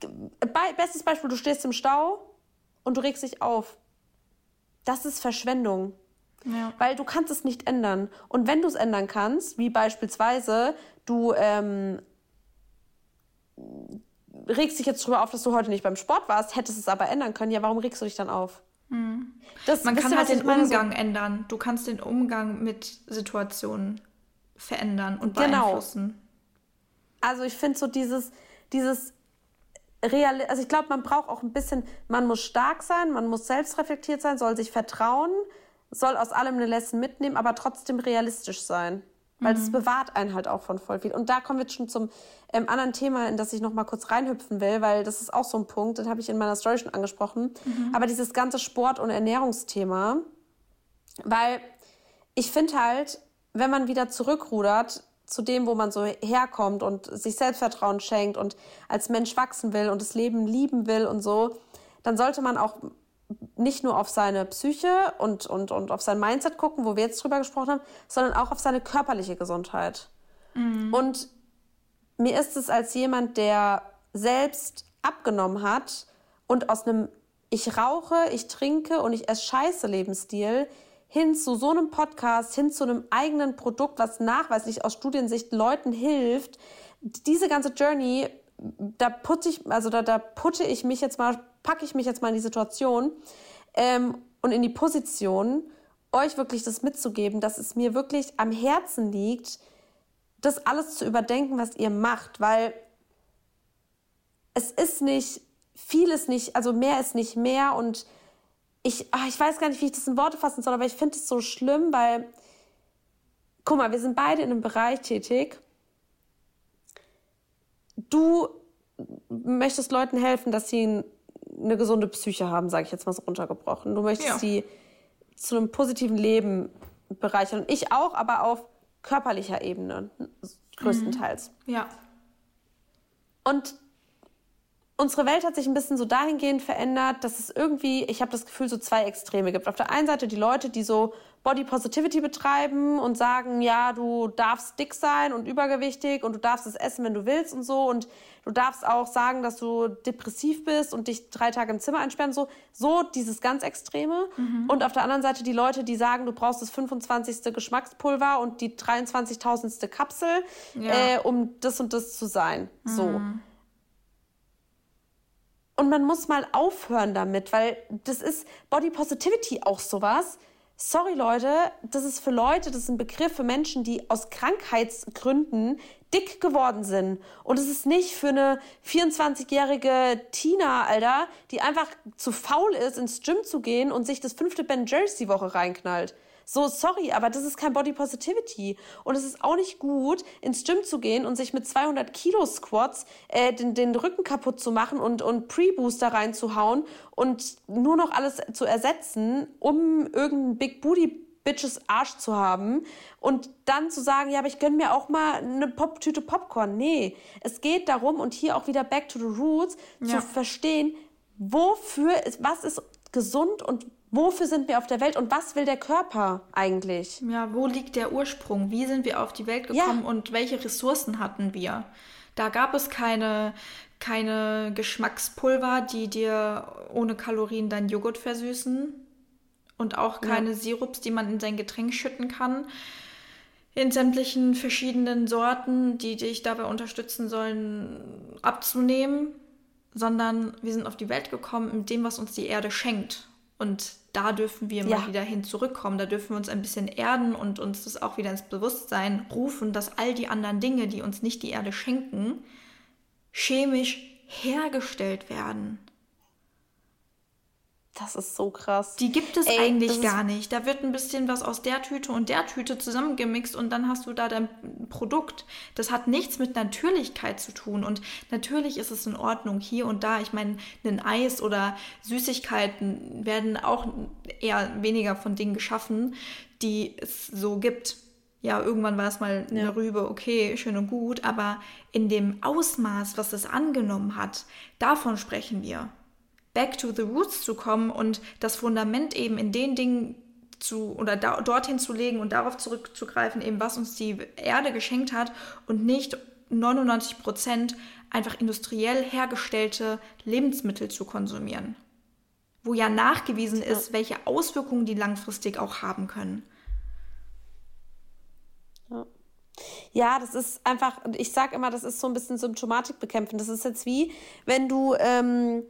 Be bestes Beispiel, du stehst im Stau und du regst dich auf. Das ist Verschwendung. Ja. Weil du kannst es nicht ändern. Und wenn du es ändern kannst, wie beispielsweise du ähm, regst dich jetzt darüber auf, dass du heute nicht beim Sport warst, hättest es aber ändern können, ja, warum regst du dich dann auf? Mhm. Das, Man kann halt den Umgang so ändern. Du kannst den Umgang mit Situationen verändern und genau. beeinflussen. Also ich finde so dieses, dieses Real, also ich glaube, man braucht auch ein bisschen, man muss stark sein, man muss selbstreflektiert sein, soll sich vertrauen, soll aus allem eine Lesson mitnehmen, aber trotzdem realistisch sein. Weil mhm. bewahrt einen halt auch von voll viel. Und da kommen wir jetzt schon zum ähm, anderen Thema, in das ich noch mal kurz reinhüpfen will, weil das ist auch so ein Punkt, den habe ich in meiner Story schon angesprochen. Mhm. Aber dieses ganze Sport- und Ernährungsthema, weil ich finde halt, wenn man wieder zurückrudert, zu dem, wo man so herkommt und sich Selbstvertrauen schenkt und als Mensch wachsen will und das Leben lieben will und so, dann sollte man auch nicht nur auf seine Psyche und, und, und auf sein Mindset gucken, wo wir jetzt drüber gesprochen haben, sondern auch auf seine körperliche Gesundheit. Mhm. Und mir ist es als jemand, der selbst abgenommen hat und aus einem ich rauche, ich trinke und ich esse Scheiße Lebensstil hin zu so einem Podcast, hin zu einem eigenen Produkt, was nachweislich aus Studiensicht Leuten hilft. Diese ganze Journey, da putte ich, also da, da putte ich mich jetzt mal, packe ich mich jetzt mal in die Situation ähm, und in die Position, euch wirklich das mitzugeben, dass es mir wirklich am Herzen liegt, das alles zu überdenken, was ihr macht, weil es ist nicht, vieles nicht, also mehr ist nicht mehr und ich, ach, ich weiß gar nicht, wie ich das in Worte fassen soll, aber ich finde es so schlimm, weil, guck mal, wir sind beide in einem Bereich tätig. Du möchtest Leuten helfen, dass sie eine gesunde Psyche haben, sage ich jetzt mal so runtergebrochen. Du möchtest ja. sie zu einem positiven Leben bereichern. Und ich auch, aber auf körperlicher Ebene größtenteils. Mhm. Ja. Und unsere Welt hat sich ein bisschen so dahingehend verändert, dass es irgendwie, ich habe das Gefühl, so zwei Extreme gibt. Auf der einen Seite die Leute, die so Body Positivity betreiben und sagen, ja, du darfst dick sein und übergewichtig und du darfst es essen, wenn du willst und so und du darfst auch sagen, dass du depressiv bist und dich drei Tage im Zimmer einsperren, so, so dieses ganz Extreme. Mhm. Und auf der anderen Seite die Leute, die sagen, du brauchst das 25. Geschmackspulver und die 23.000. Kapsel, ja. äh, um das und das zu sein. Mhm. So. Und man muss mal aufhören damit, weil das ist Body Positivity auch sowas. Sorry Leute, das ist für Leute, das ist ein Begriff für Menschen, die aus Krankheitsgründen dick geworden sind. Und es ist nicht für eine 24-jährige Tina, Alter, die einfach zu faul ist, ins Gym zu gehen und sich das fünfte Ben Jerry's die Woche reinknallt. So, sorry, aber das ist kein Body Positivity. Und es ist auch nicht gut, ins Gym zu gehen und sich mit 200 Kilo Squats äh, den, den Rücken kaputt zu machen und, und Pre-Booster reinzuhauen und nur noch alles zu ersetzen, um irgendeinen Big Booty Bitches Arsch zu haben und dann zu sagen, ja, aber ich gönn mir auch mal eine Pop-Tüte Popcorn. Nee, es geht darum und hier auch wieder back to the roots ja. zu verstehen, wofür ist, was ist gesund und wofür sind wir auf der Welt und was will der Körper eigentlich? Ja, wo liegt der Ursprung? Wie sind wir auf die Welt gekommen ja. und welche Ressourcen hatten wir? Da gab es keine, keine Geschmackspulver, die dir ohne Kalorien dein Joghurt versüßen und auch keine ja. Sirups, die man in sein Getränk schütten kann. In sämtlichen verschiedenen Sorten, die dich dabei unterstützen sollen, abzunehmen, sondern wir sind auf die Welt gekommen mit dem, was uns die Erde schenkt. Und da dürfen wir ja. mal wieder hin zurückkommen. Da dürfen wir uns ein bisschen erden und uns das auch wieder ins Bewusstsein rufen, dass all die anderen Dinge, die uns nicht die Erde schenken, chemisch hergestellt werden. Das ist so krass. Die gibt es Ey, eigentlich gar nicht. Da wird ein bisschen was aus der Tüte und der Tüte zusammengemixt und dann hast du da dein Produkt. Das hat nichts mit Natürlichkeit zu tun. Und natürlich ist es in Ordnung hier und da. Ich meine, ein Eis oder Süßigkeiten werden auch eher weniger von Dingen geschaffen, die es so gibt. Ja, irgendwann war es mal eine ja. Rübe, okay, schön und gut, aber in dem Ausmaß, was es angenommen hat, davon sprechen wir back to the roots zu kommen und das Fundament eben in den Dingen zu oder da, dorthin zu legen und darauf zurückzugreifen, eben was uns die Erde geschenkt hat und nicht 99 Prozent einfach industriell hergestellte Lebensmittel zu konsumieren. Wo ja nachgewiesen ja. ist, welche Auswirkungen die langfristig auch haben können. Ja. Ja, das ist einfach, ich sage immer, das ist so ein bisschen Symptomatik bekämpfen. Das ist jetzt wie, wenn du ähm,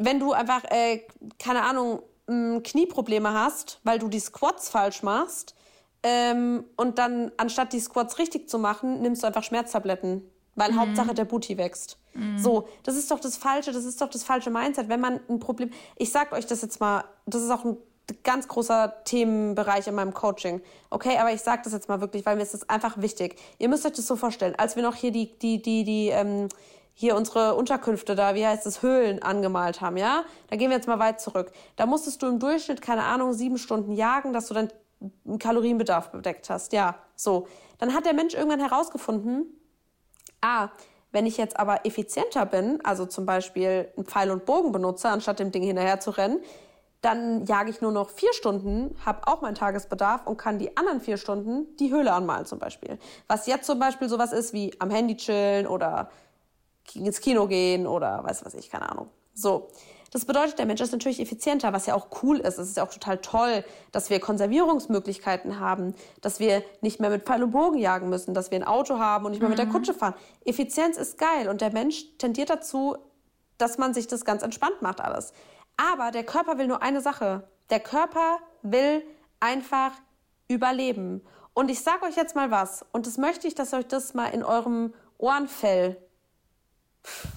wenn du einfach, äh, keine Ahnung, Knieprobleme hast, weil du die Squats falsch machst, ähm, und dann anstatt die Squats richtig zu machen, nimmst du einfach Schmerztabletten, weil mhm. Hauptsache der Booty wächst. Mhm. So, das ist doch das falsche, das ist doch das falsche Mindset, wenn man ein Problem, ich sag euch das jetzt mal, das ist auch ein ganz großer Themenbereich in meinem Coaching. Okay, aber ich sage das jetzt mal wirklich, weil mir ist das einfach wichtig. Ihr müsst euch das so vorstellen, als wir noch hier die, die, die, die, ähm, hier unsere Unterkünfte da, wie heißt es, Höhlen angemalt haben, ja? Da gehen wir jetzt mal weit zurück. Da musstest du im Durchschnitt, keine Ahnung, sieben Stunden jagen, dass du deinen Kalorienbedarf bedeckt hast. Ja, so. Dann hat der Mensch irgendwann herausgefunden, ah, wenn ich jetzt aber effizienter bin, also zum Beispiel einen Pfeil und Bogen benutze, anstatt dem Ding hinterher zu rennen, dann jage ich nur noch vier Stunden, habe auch meinen Tagesbedarf und kann die anderen vier Stunden die Höhle anmalen zum Beispiel. Was jetzt zum Beispiel sowas ist wie am Handy chillen oder ins Kino gehen oder weiß was ich, keine Ahnung. So. Das bedeutet, der Mensch ist natürlich effizienter, was ja auch cool ist. Es ist ja auch total toll, dass wir Konservierungsmöglichkeiten haben, dass wir nicht mehr mit Pfeil und Bogen jagen müssen, dass wir ein Auto haben und nicht mehr mhm. mit der mhm. Kutsche fahren. Effizienz ist geil und der Mensch tendiert dazu, dass man sich das ganz entspannt macht alles. Aber der Körper will nur eine Sache. Der Körper will einfach überleben. Und ich sage euch jetzt mal was, und das möchte ich, dass euch das mal in eurem Ohrenfell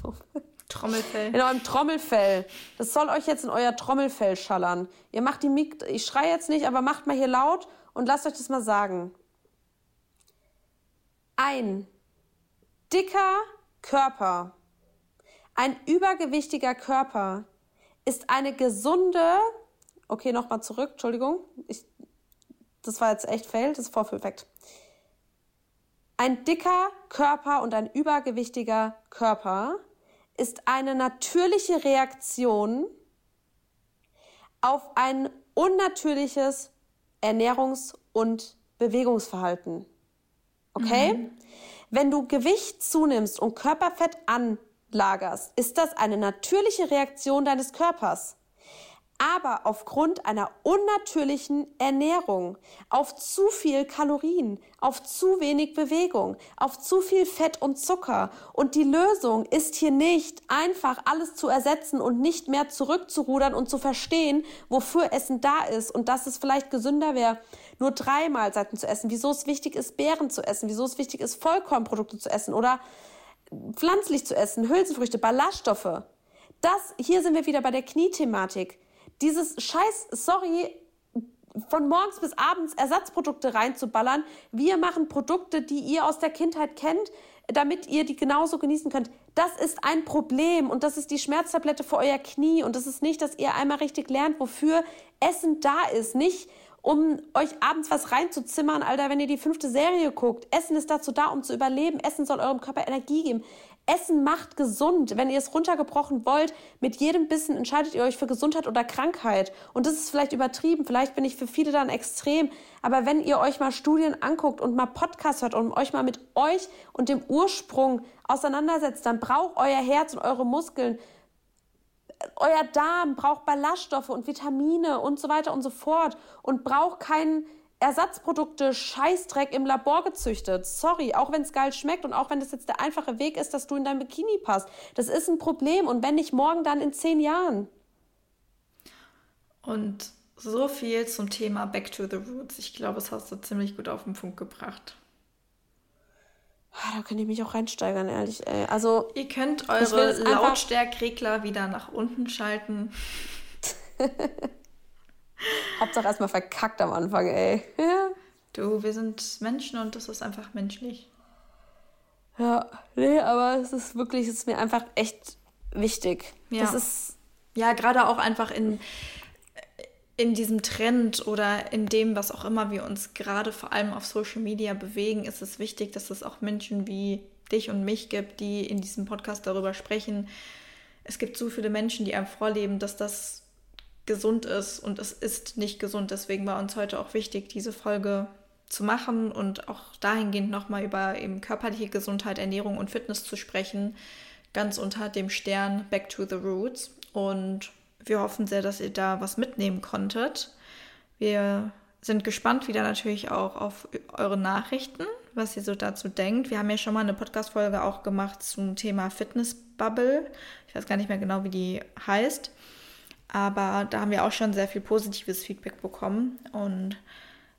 [laughs] Trommelfell. In eurem Trommelfell. Das soll euch jetzt in euer Trommelfell schallern. Ihr macht die Mik ich schreie jetzt nicht, aber macht mal hier laut und lasst euch das mal sagen. Ein dicker Körper Ein übergewichtiger Körper ist eine gesunde, okay, nochmal zurück, Entschuldigung, ich, das war jetzt echt fail, das ist Vorführeffekt. Ein dicker Körper und ein übergewichtiger Körper ist eine natürliche Reaktion auf ein unnatürliches Ernährungs- und Bewegungsverhalten. Okay? Mhm. Wenn du Gewicht zunimmst und Körperfett anlagerst, ist das eine natürliche Reaktion deines Körpers aber aufgrund einer unnatürlichen Ernährung, auf zu viel Kalorien, auf zu wenig Bewegung, auf zu viel Fett und Zucker. Und die Lösung ist hier nicht einfach alles zu ersetzen und nicht mehr zurückzurudern und zu verstehen, wofür Essen da ist und dass es vielleicht gesünder wäre, nur drei Mahlzeiten zu essen, wieso es wichtig ist, Beeren zu essen, wieso es wichtig ist, Vollkornprodukte zu essen oder pflanzlich zu essen, Hülsenfrüchte, Ballaststoffe. Das, hier sind wir wieder bei der Kniethematik dieses Scheiß, sorry, von morgens bis abends Ersatzprodukte reinzuballern. Wir machen Produkte, die ihr aus der Kindheit kennt, damit ihr die genauso genießen könnt. Das ist ein Problem und das ist die Schmerztablette für euer Knie und das ist nicht, dass ihr einmal richtig lernt, wofür Essen da ist. Nicht, um euch abends was reinzuzimmern, Alter, wenn ihr die fünfte Serie guckt. Essen ist dazu da, um zu überleben. Essen soll eurem Körper Energie geben. Essen macht gesund. Wenn ihr es runtergebrochen wollt, mit jedem Bissen entscheidet ihr euch für Gesundheit oder Krankheit. Und das ist vielleicht übertrieben, vielleicht bin ich für viele dann extrem. Aber wenn ihr euch mal Studien anguckt und mal Podcasts hört und euch mal mit euch und dem Ursprung auseinandersetzt, dann braucht euer Herz und eure Muskeln, euer Darm braucht Ballaststoffe und Vitamine und so weiter und so fort und braucht keinen Ersatzprodukte Scheißdreck im Labor gezüchtet. Sorry, auch wenn es geil schmeckt und auch wenn das jetzt der einfache Weg ist, dass du in dein Bikini passt. Das ist ein Problem und wenn nicht morgen, dann in zehn Jahren. Und so viel zum Thema Back to the Roots. Ich glaube, das hast du ziemlich gut auf den Punkt gebracht. Ah, da könnt ihr mich auch reinsteigern, ehrlich. Ey. Also, ihr könnt eure Lautstärkregler wieder nach unten schalten. [laughs] Hauptsache erstmal verkackt am Anfang, ey. Du, wir sind Menschen und das ist einfach menschlich. Ja, nee, aber es ist wirklich, es ist mir einfach echt wichtig. Ja. Das ist. Ja, gerade auch einfach in, in diesem Trend oder in dem, was auch immer wir uns gerade vor allem auf Social Media bewegen, ist es wichtig, dass es auch Menschen wie dich und mich gibt, die in diesem Podcast darüber sprechen. Es gibt so viele Menschen, die einem vorleben, dass das gesund ist und es ist nicht gesund. Deswegen war uns heute auch wichtig, diese Folge zu machen und auch dahingehend nochmal über eben körperliche Gesundheit, Ernährung und Fitness zu sprechen, ganz unter dem Stern Back to the Roots. Und wir hoffen sehr, dass ihr da was mitnehmen konntet. Wir sind gespannt wieder natürlich auch auf eure Nachrichten, was ihr so dazu denkt. Wir haben ja schon mal eine Podcast-Folge auch gemacht zum Thema Fitness Bubble. Ich weiß gar nicht mehr genau, wie die heißt. Aber da haben wir auch schon sehr viel positives Feedback bekommen. Und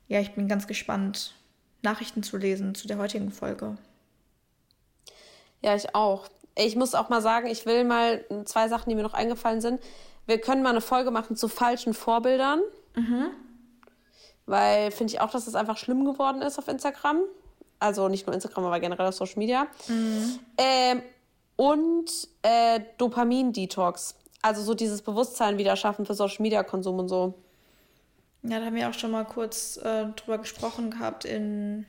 ja, ich bin ganz gespannt, Nachrichten zu lesen zu der heutigen Folge. Ja, ich auch. Ich muss auch mal sagen, ich will mal zwei Sachen, die mir noch eingefallen sind. Wir können mal eine Folge machen zu falschen Vorbildern. Mhm. Weil finde ich auch, dass das einfach schlimm geworden ist auf Instagram. Also nicht nur Instagram, aber generell auf Social Media. Mhm. Ähm, und äh, Dopamin-Detox. Also so dieses Bewusstsein wieder schaffen für Social Media Konsum und so. Ja, da haben wir auch schon mal kurz äh, drüber gesprochen gehabt in,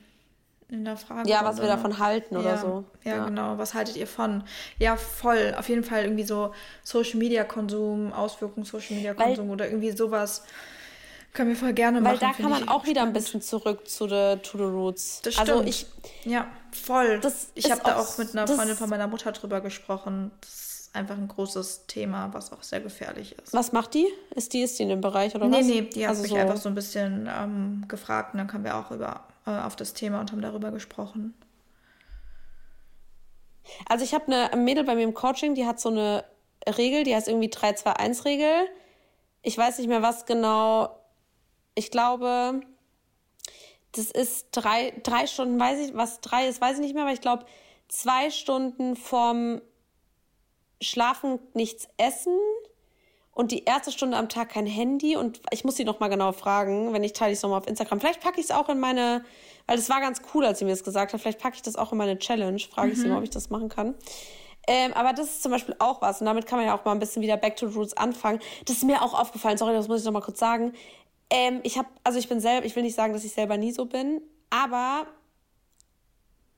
in der Frage. Ja, was wir davon halten ja, oder so. Ja, ja, genau. Was haltet ihr von? Ja, voll. Auf jeden Fall irgendwie so Social Media Konsum, Auswirkungen Social Media Konsum Weil, oder irgendwie sowas. Können wir voll gerne machen. Weil da kann man auch wieder ein bisschen zurück zu the, to the Roots. Das also stimmt. Also ich, ja, voll. ich habe da auch mit einer Freundin von meiner Mutter drüber gesprochen. Das einfach ein großes Thema, was auch sehr gefährlich ist. Was macht die? Ist die, ist die in dem Bereich oder nee, was? Nee, nee, die hat also mich so einfach so ein bisschen ähm, gefragt und dann kamen wir auch über, äh, auf das Thema und haben darüber gesprochen. Also ich habe eine Mädel bei mir im Coaching, die hat so eine Regel, die heißt irgendwie 3-2-1-Regel. Ich weiß nicht mehr, was genau. Ich glaube, das ist drei, drei Stunden, weiß ich, was drei ist, weiß ich nicht mehr, aber ich glaube, zwei Stunden vom schlafen, nichts essen und die erste Stunde am Tag kein Handy. Und ich muss sie noch mal genau fragen, wenn ich teile ich es nochmal auf Instagram. Vielleicht packe ich es auch in meine, weil es war ganz cool, als sie mir das gesagt hat. Vielleicht packe ich das auch in meine Challenge. Frage ich mhm. sie mal, ob ich das machen kann. Ähm, aber das ist zum Beispiel auch was. Und damit kann man ja auch mal ein bisschen wieder Back to Roots anfangen. Das ist mir auch aufgefallen. Sorry, das muss ich noch mal kurz sagen. Ähm, ich habe, also ich bin selber, ich will nicht sagen, dass ich selber nie so bin, aber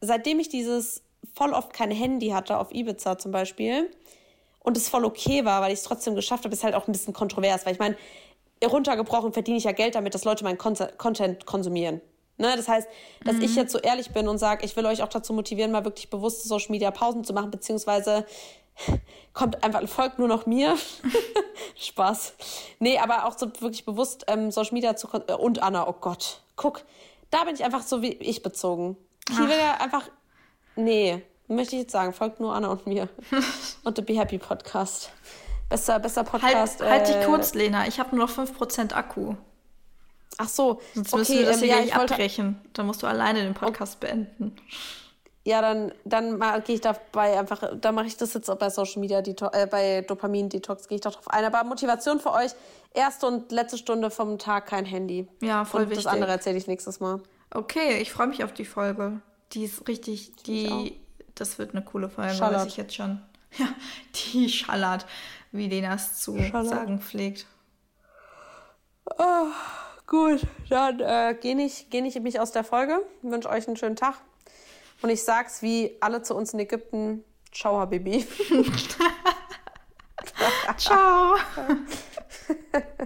seitdem ich dieses voll oft kein Handy hatte auf Ibiza zum Beispiel und es voll okay war, weil ich es trotzdem geschafft habe, ist halt auch ein bisschen kontrovers, weil ich meine, runtergebrochen verdiene ich ja Geld damit, dass Leute meinen Content konsumieren. Ne? Das heißt, dass mhm. ich jetzt so ehrlich bin und sage, ich will euch auch dazu motivieren, mal wirklich bewusste Social Media Pausen zu machen, beziehungsweise [laughs] kommt einfach, folgt nur noch mir. [laughs] Spaß. Nee, aber auch so wirklich bewusst ähm, Social Media zu äh, und Anna, oh Gott. Guck, da bin ich einfach so wie ich bezogen. Ich will ja einfach. Nee, möchte ich jetzt sagen, folgt nur Anna und mir. [laughs] und der Be Happy Podcast. Besser, besser halt, Podcast. Halt, halt dich äh, kurz, Lena. Ich habe nur noch 5% Akku. Ach so. Sonst okay, müssen wir das ähm, hier ja, nicht abbrechen. Dann musst du alleine den Podcast okay. beenden. Ja, dann, dann gehe ich dabei einfach, dann mache ich das jetzt auch bei Social Media, äh, bei Dopamin Detox gehe ich darauf ein. Aber Motivation für euch, erste und letzte Stunde vom Tag kein Handy. Ja, voll und wichtig. das andere erzähle ich nächstes Mal. Okay, ich freue mich auf die Folge. Die ist richtig, die, das wird eine coole Folge, schallert. weiß ich jetzt schon. [laughs] Ja, die schallert, wie Lenas zu schallert. sagen pflegt. Oh, gut, dann äh, gehe ich, geh ich mich aus der Folge. Ich wünsche euch einen schönen Tag. Und ich sag's wie alle zu uns in Ägypten: Ciao, Habibi. [laughs] Ciao. [laughs]